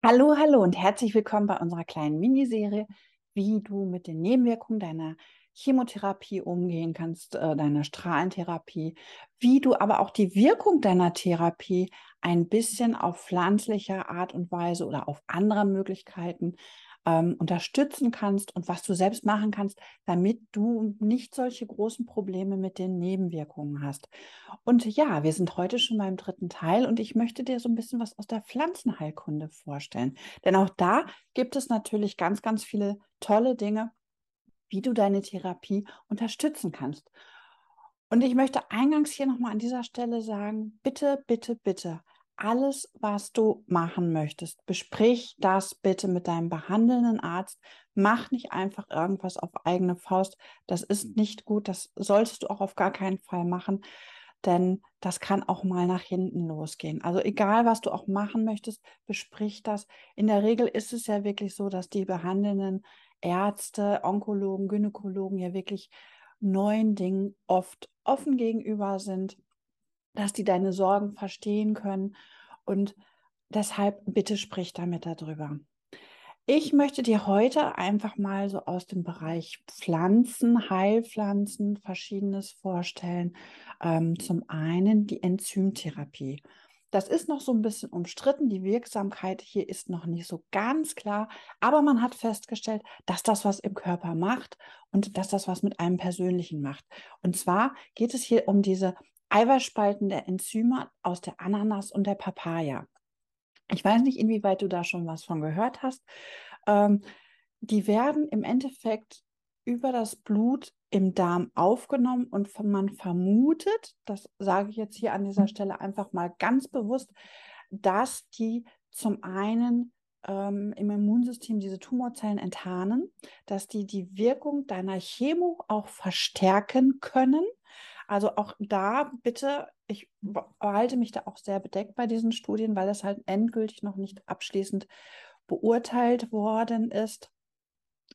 Hallo, hallo und herzlich willkommen bei unserer kleinen Miniserie, wie du mit den Nebenwirkungen deiner Chemotherapie umgehen kannst, äh, deiner Strahlentherapie, wie du aber auch die Wirkung deiner Therapie ein bisschen auf pflanzlicher Art und Weise oder auf andere Möglichkeiten ähm, unterstützen kannst und was du selbst machen kannst, damit du nicht solche großen Probleme mit den Nebenwirkungen hast. Und ja, wir sind heute schon beim dritten Teil und ich möchte dir so ein bisschen was aus der Pflanzenheilkunde vorstellen. Denn auch da gibt es natürlich ganz, ganz viele tolle Dinge, wie du deine Therapie unterstützen kannst. Und ich möchte eingangs hier nochmal an dieser Stelle sagen, bitte, bitte, bitte, alles, was du machen möchtest, besprich das bitte mit deinem behandelnden Arzt. Mach nicht einfach irgendwas auf eigene Faust. Das ist nicht gut. Das solltest du auch auf gar keinen Fall machen, denn das kann auch mal nach hinten losgehen. Also egal, was du auch machen möchtest, besprich das. In der Regel ist es ja wirklich so, dass die behandelnden Ärzte, Onkologen, Gynäkologen ja wirklich neuen Dingen oft offen gegenüber sind dass die deine Sorgen verstehen können. Und deshalb bitte sprich damit darüber. Ich möchte dir heute einfach mal so aus dem Bereich Pflanzen, Heilpflanzen, verschiedenes vorstellen. Ähm, zum einen die Enzymtherapie. Das ist noch so ein bisschen umstritten. Die Wirksamkeit hier ist noch nicht so ganz klar, aber man hat festgestellt, dass das was im Körper macht und dass das was mit einem Persönlichen macht. Und zwar geht es hier um diese eiweißspaltende Enzyme aus der Ananas und der Papaya. Ich weiß nicht, inwieweit du da schon was von gehört hast. Ähm, die werden im Endeffekt über das Blut im Darm aufgenommen und man vermutet, das sage ich jetzt hier an dieser Stelle einfach mal ganz bewusst, dass die zum einen ähm, im Immunsystem diese Tumorzellen enttarnen, dass die die Wirkung deiner Chemo auch verstärken können also auch da bitte, ich behalte mich da auch sehr bedeckt bei diesen Studien, weil das halt endgültig noch nicht abschließend beurteilt worden ist.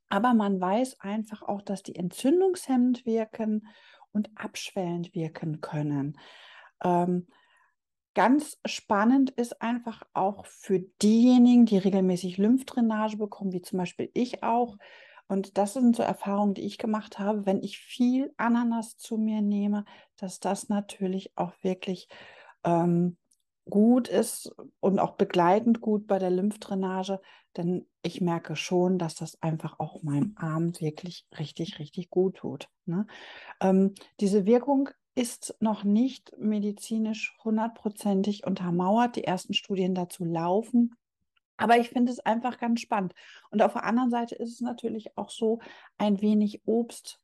Aber man weiß einfach auch, dass die entzündungshemmend wirken und abschwellend wirken können. Ähm, ganz spannend ist einfach auch für diejenigen, die regelmäßig Lymphdrainage bekommen, wie zum Beispiel ich auch, und das sind so Erfahrungen, die ich gemacht habe, wenn ich viel Ananas zu mir nehme, dass das natürlich auch wirklich ähm, gut ist und auch begleitend gut bei der Lymphdrainage, denn ich merke schon, dass das einfach auch meinem Arm wirklich richtig, richtig gut tut. Ne? Ähm, diese Wirkung ist noch nicht medizinisch hundertprozentig untermauert. Die ersten Studien dazu laufen. Aber ich finde es einfach ganz spannend. Und auf der anderen Seite ist es natürlich auch so, ein wenig Obst,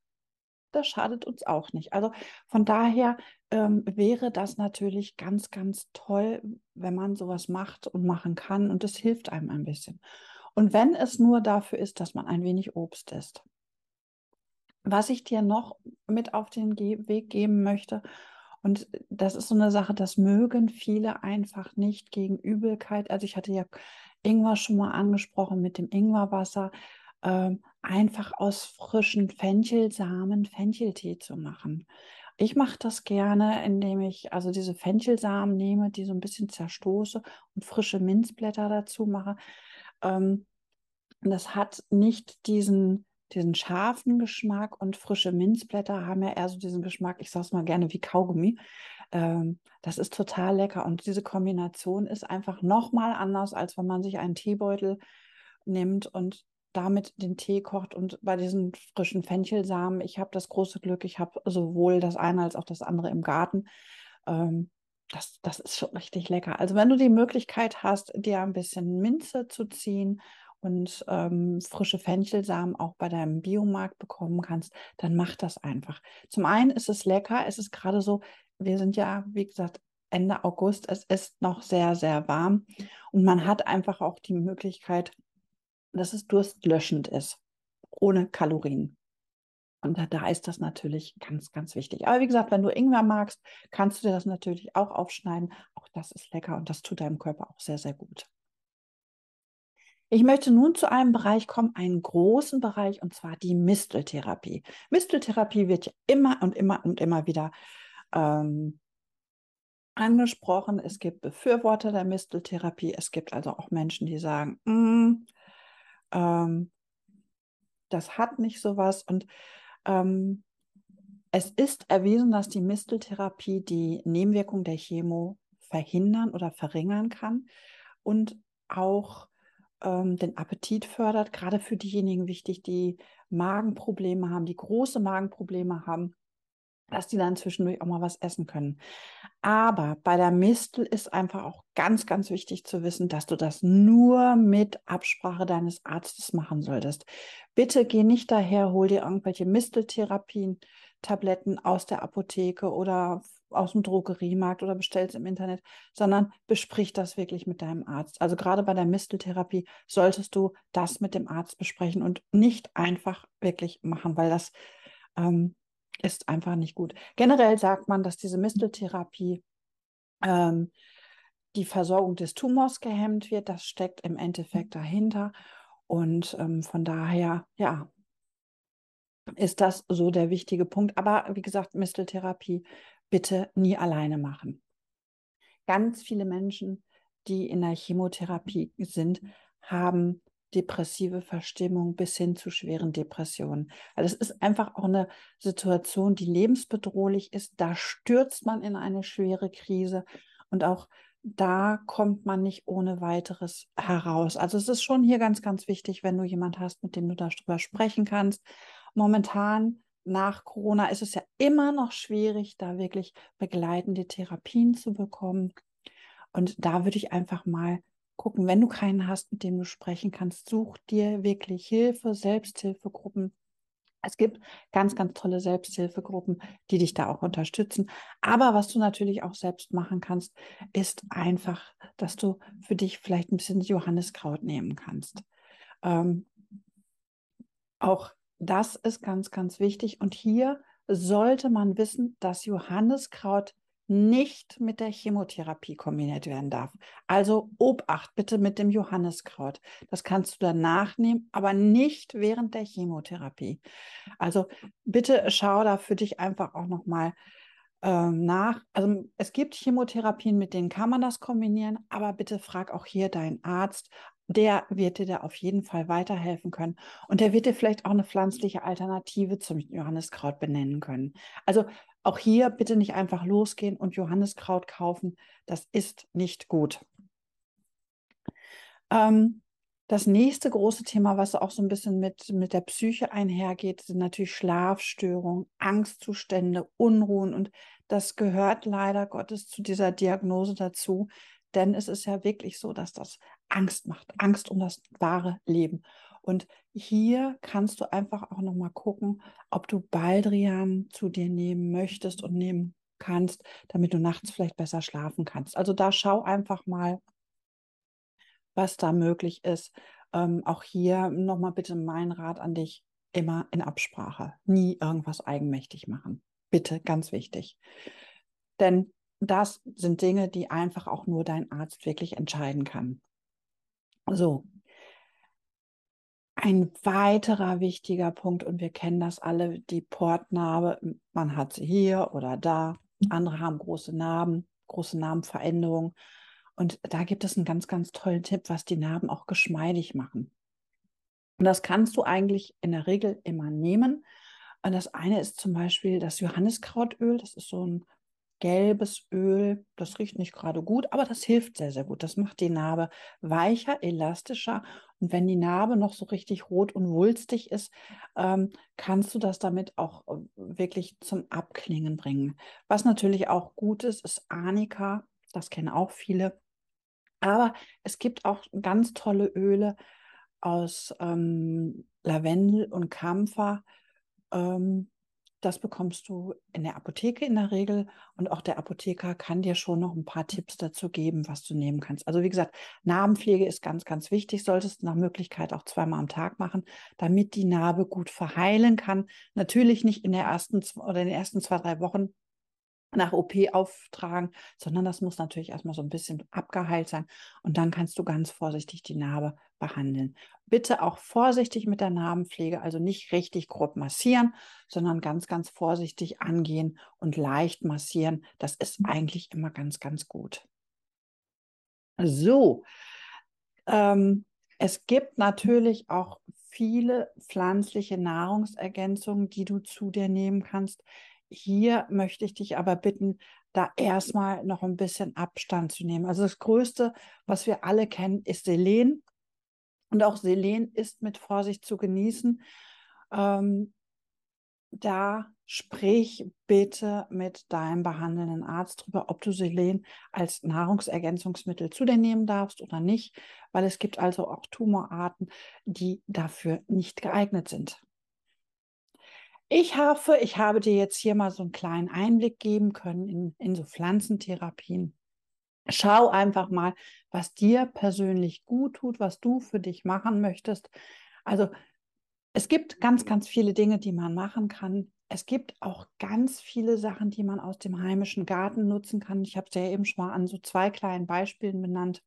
das schadet uns auch nicht. Also von daher ähm, wäre das natürlich ganz, ganz toll, wenn man sowas macht und machen kann. Und das hilft einem ein bisschen. Und wenn es nur dafür ist, dass man ein wenig Obst isst. Was ich dir noch mit auf den Ge Weg geben möchte, und das ist so eine Sache, das mögen viele einfach nicht gegen Übelkeit. Also ich hatte ja Ingwer schon mal angesprochen mit dem Ingwerwasser, ähm, einfach aus frischen Fenchelsamen Fencheltee zu machen. Ich mache das gerne, indem ich also diese Fenchelsamen nehme, die so ein bisschen zerstoße und frische Minzblätter dazu mache. Ähm, das hat nicht diesen, diesen scharfen Geschmack und frische Minzblätter haben ja eher so diesen Geschmack, ich sage es mal gerne wie Kaugummi. Ähm, das ist total lecker und diese Kombination ist einfach nochmal anders, als wenn man sich einen Teebeutel nimmt und damit den Tee kocht und bei diesen frischen Fenchelsamen, ich habe das große Glück, ich habe sowohl das eine als auch das andere im Garten. Ähm, das, das ist schon richtig lecker. Also wenn du die Möglichkeit hast, dir ein bisschen Minze zu ziehen und ähm, frische Fenchelsamen auch bei deinem Biomarkt bekommen kannst, dann mach das einfach. Zum einen ist es lecker, es ist gerade so, wir sind ja, wie gesagt, Ende August. Es ist noch sehr, sehr warm und man hat einfach auch die Möglichkeit, dass es durstlöschend ist, ohne Kalorien. Und da, da ist das natürlich ganz, ganz wichtig. Aber wie gesagt, wenn du Ingwer magst, kannst du dir das natürlich auch aufschneiden. Auch das ist lecker und das tut deinem Körper auch sehr, sehr gut. Ich möchte nun zu einem Bereich kommen, einen großen Bereich, und zwar die Misteltherapie. Misteltherapie wird ja immer und immer und immer wieder ähm, angesprochen. Es gibt Befürworter der Misteltherapie. Es gibt also auch Menschen, die sagen, mm, ähm, das hat nicht sowas. Und ähm, es ist erwiesen, dass die Misteltherapie die Nebenwirkung der Chemo verhindern oder verringern kann und auch ähm, den Appetit fördert, gerade für diejenigen wichtig, die Magenprobleme haben, die große Magenprobleme haben, dass die dann zwischendurch auch mal was essen können. Aber bei der Mistel ist einfach auch ganz, ganz wichtig zu wissen, dass du das nur mit Absprache deines Arztes machen solltest. Bitte geh nicht daher, hol dir irgendwelche Misteltherapien, Tabletten aus der Apotheke oder aus dem Drogeriemarkt oder bestellst im Internet, sondern besprich das wirklich mit deinem Arzt. Also gerade bei der Misteltherapie solltest du das mit dem Arzt besprechen und nicht einfach wirklich machen, weil das ähm, ist einfach nicht gut. Generell sagt man, dass diese Misteltherapie ähm, die Versorgung des Tumors gehemmt wird. Das steckt im Endeffekt dahinter. Und ähm, von daher, ja, ist das so der wichtige Punkt. Aber wie gesagt, Misteltherapie bitte nie alleine machen. Ganz viele Menschen, die in der Chemotherapie sind, haben depressive Verstimmung bis hin zu schweren Depressionen. Also es ist einfach auch eine Situation, die lebensbedrohlich ist. Da stürzt man in eine schwere Krise und auch da kommt man nicht ohne weiteres heraus. Also es ist schon hier ganz, ganz wichtig, wenn du jemand hast, mit dem du darüber sprechen kannst. Momentan nach Corona ist es ja immer noch schwierig, da wirklich begleitende Therapien zu bekommen. Und da würde ich einfach mal gucken, wenn du keinen hast, mit dem du sprechen kannst, such dir wirklich Hilfe, Selbsthilfegruppen. Es gibt ganz, ganz tolle Selbsthilfegruppen, die dich da auch unterstützen. Aber was du natürlich auch selbst machen kannst, ist einfach, dass du für dich vielleicht ein bisschen Johanniskraut nehmen kannst. Ähm, auch das ist ganz, ganz wichtig. Und hier sollte man wissen, dass Johanniskraut nicht mit der Chemotherapie kombiniert werden darf. Also Obacht bitte mit dem Johanniskraut. Das kannst du danach nehmen, aber nicht während der Chemotherapie. Also bitte schau da für dich einfach auch nochmal ähm, nach. Also es gibt Chemotherapien, mit denen kann man das kombinieren, aber bitte frag auch hier deinen Arzt. Der wird dir da auf jeden Fall weiterhelfen können. Und der wird dir vielleicht auch eine pflanzliche Alternative zum Johanniskraut benennen können. Also auch hier bitte nicht einfach losgehen und Johanniskraut kaufen. Das ist nicht gut. Ähm, das nächste große Thema, was auch so ein bisschen mit, mit der Psyche einhergeht, sind natürlich Schlafstörungen, Angstzustände, Unruhen. Und das gehört leider Gottes zu dieser Diagnose dazu. Denn es ist ja wirklich so, dass das Angst macht. Angst um das wahre Leben. Und hier kannst du einfach auch nochmal gucken, ob du Baldrian zu dir nehmen möchtest und nehmen kannst, damit du nachts vielleicht besser schlafen kannst. Also da schau einfach mal, was da möglich ist. Ähm, auch hier nochmal bitte mein Rat an dich, immer in Absprache, nie irgendwas eigenmächtig machen. Bitte, ganz wichtig. Denn das sind Dinge, die einfach auch nur dein Arzt wirklich entscheiden kann. So, ein weiterer wichtiger Punkt, und wir kennen das alle, die Portnarbe, man hat sie hier oder da. Andere haben große Narben, große Narbenveränderungen. Und da gibt es einen ganz, ganz tollen Tipp, was die Narben auch geschmeidig machen. Und das kannst du eigentlich in der Regel immer nehmen. Und das eine ist zum Beispiel das Johanniskrautöl. Das ist so ein gelbes Öl. Das riecht nicht gerade gut, aber das hilft sehr, sehr gut. Das macht die Narbe weicher, elastischer. Und wenn die Narbe noch so richtig rot und wulstig ist, ähm, kannst du das damit auch äh, wirklich zum Abklingen bringen. Was natürlich auch gut ist, ist Arnika. Das kennen auch viele. Aber es gibt auch ganz tolle Öle aus ähm, Lavendel und Kampfer. Ähm, das bekommst du in der Apotheke in der Regel und auch der Apotheker kann dir schon noch ein paar Tipps dazu geben, was du nehmen kannst. Also wie gesagt, Narbenpflege ist ganz, ganz wichtig, solltest du nach Möglichkeit auch zweimal am Tag machen, damit die Narbe gut verheilen kann. Natürlich nicht in der ersten oder in den ersten zwei, drei Wochen nach OP auftragen, sondern das muss natürlich erstmal so ein bisschen abgeheilt sein und dann kannst du ganz vorsichtig die Narbe behandeln. Bitte auch vorsichtig mit der Narbenpflege, also nicht richtig grob massieren, sondern ganz, ganz vorsichtig angehen und leicht massieren. Das ist eigentlich immer ganz, ganz gut. So, ähm, es gibt natürlich auch viele pflanzliche Nahrungsergänzungen, die du zu dir nehmen kannst. Hier möchte ich dich aber bitten, da erstmal noch ein bisschen Abstand zu nehmen. Also das Größte, was wir alle kennen, ist Selen. Und auch Selen ist mit Vorsicht zu genießen. Ähm, da sprich bitte mit deinem behandelnden Arzt drüber, ob du Selen als Nahrungsergänzungsmittel zu dir nehmen darfst oder nicht, weil es gibt also auch Tumorarten, die dafür nicht geeignet sind. Ich hoffe, ich habe dir jetzt hier mal so einen kleinen Einblick geben können in, in so Pflanzentherapien. Schau einfach mal, was dir persönlich gut tut, was du für dich machen möchtest. Also es gibt ganz, ganz viele Dinge, die man machen kann. Es gibt auch ganz viele Sachen, die man aus dem heimischen Garten nutzen kann. Ich habe es ja eben schon mal an so zwei kleinen Beispielen benannt.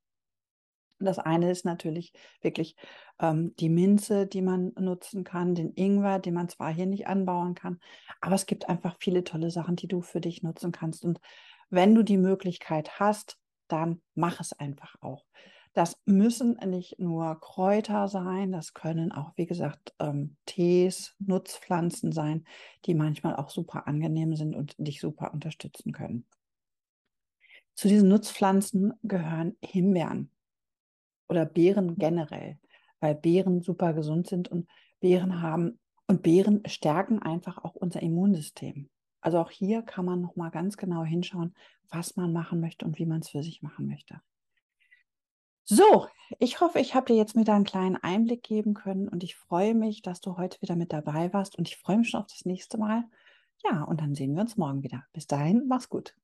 Das eine ist natürlich wirklich ähm, die Minze, die man nutzen kann, den Ingwer, den man zwar hier nicht anbauen kann, aber es gibt einfach viele tolle Sachen, die du für dich nutzen kannst. Und wenn du die Möglichkeit hast, dann mach es einfach auch. Das müssen nicht nur Kräuter sein, das können auch, wie gesagt, ähm, Tees, Nutzpflanzen sein, die manchmal auch super angenehm sind und dich super unterstützen können. Zu diesen Nutzpflanzen gehören Himbeeren oder Beeren generell, weil Beeren super gesund sind und Beeren haben und Beeren stärken einfach auch unser Immunsystem. Also auch hier kann man noch mal ganz genau hinschauen, was man machen möchte und wie man es für sich machen möchte. So, ich hoffe, ich habe dir jetzt wieder einen kleinen Einblick geben können und ich freue mich, dass du heute wieder mit dabei warst und ich freue mich schon auf das nächste Mal. Ja, und dann sehen wir uns morgen wieder. Bis dahin, mach's gut.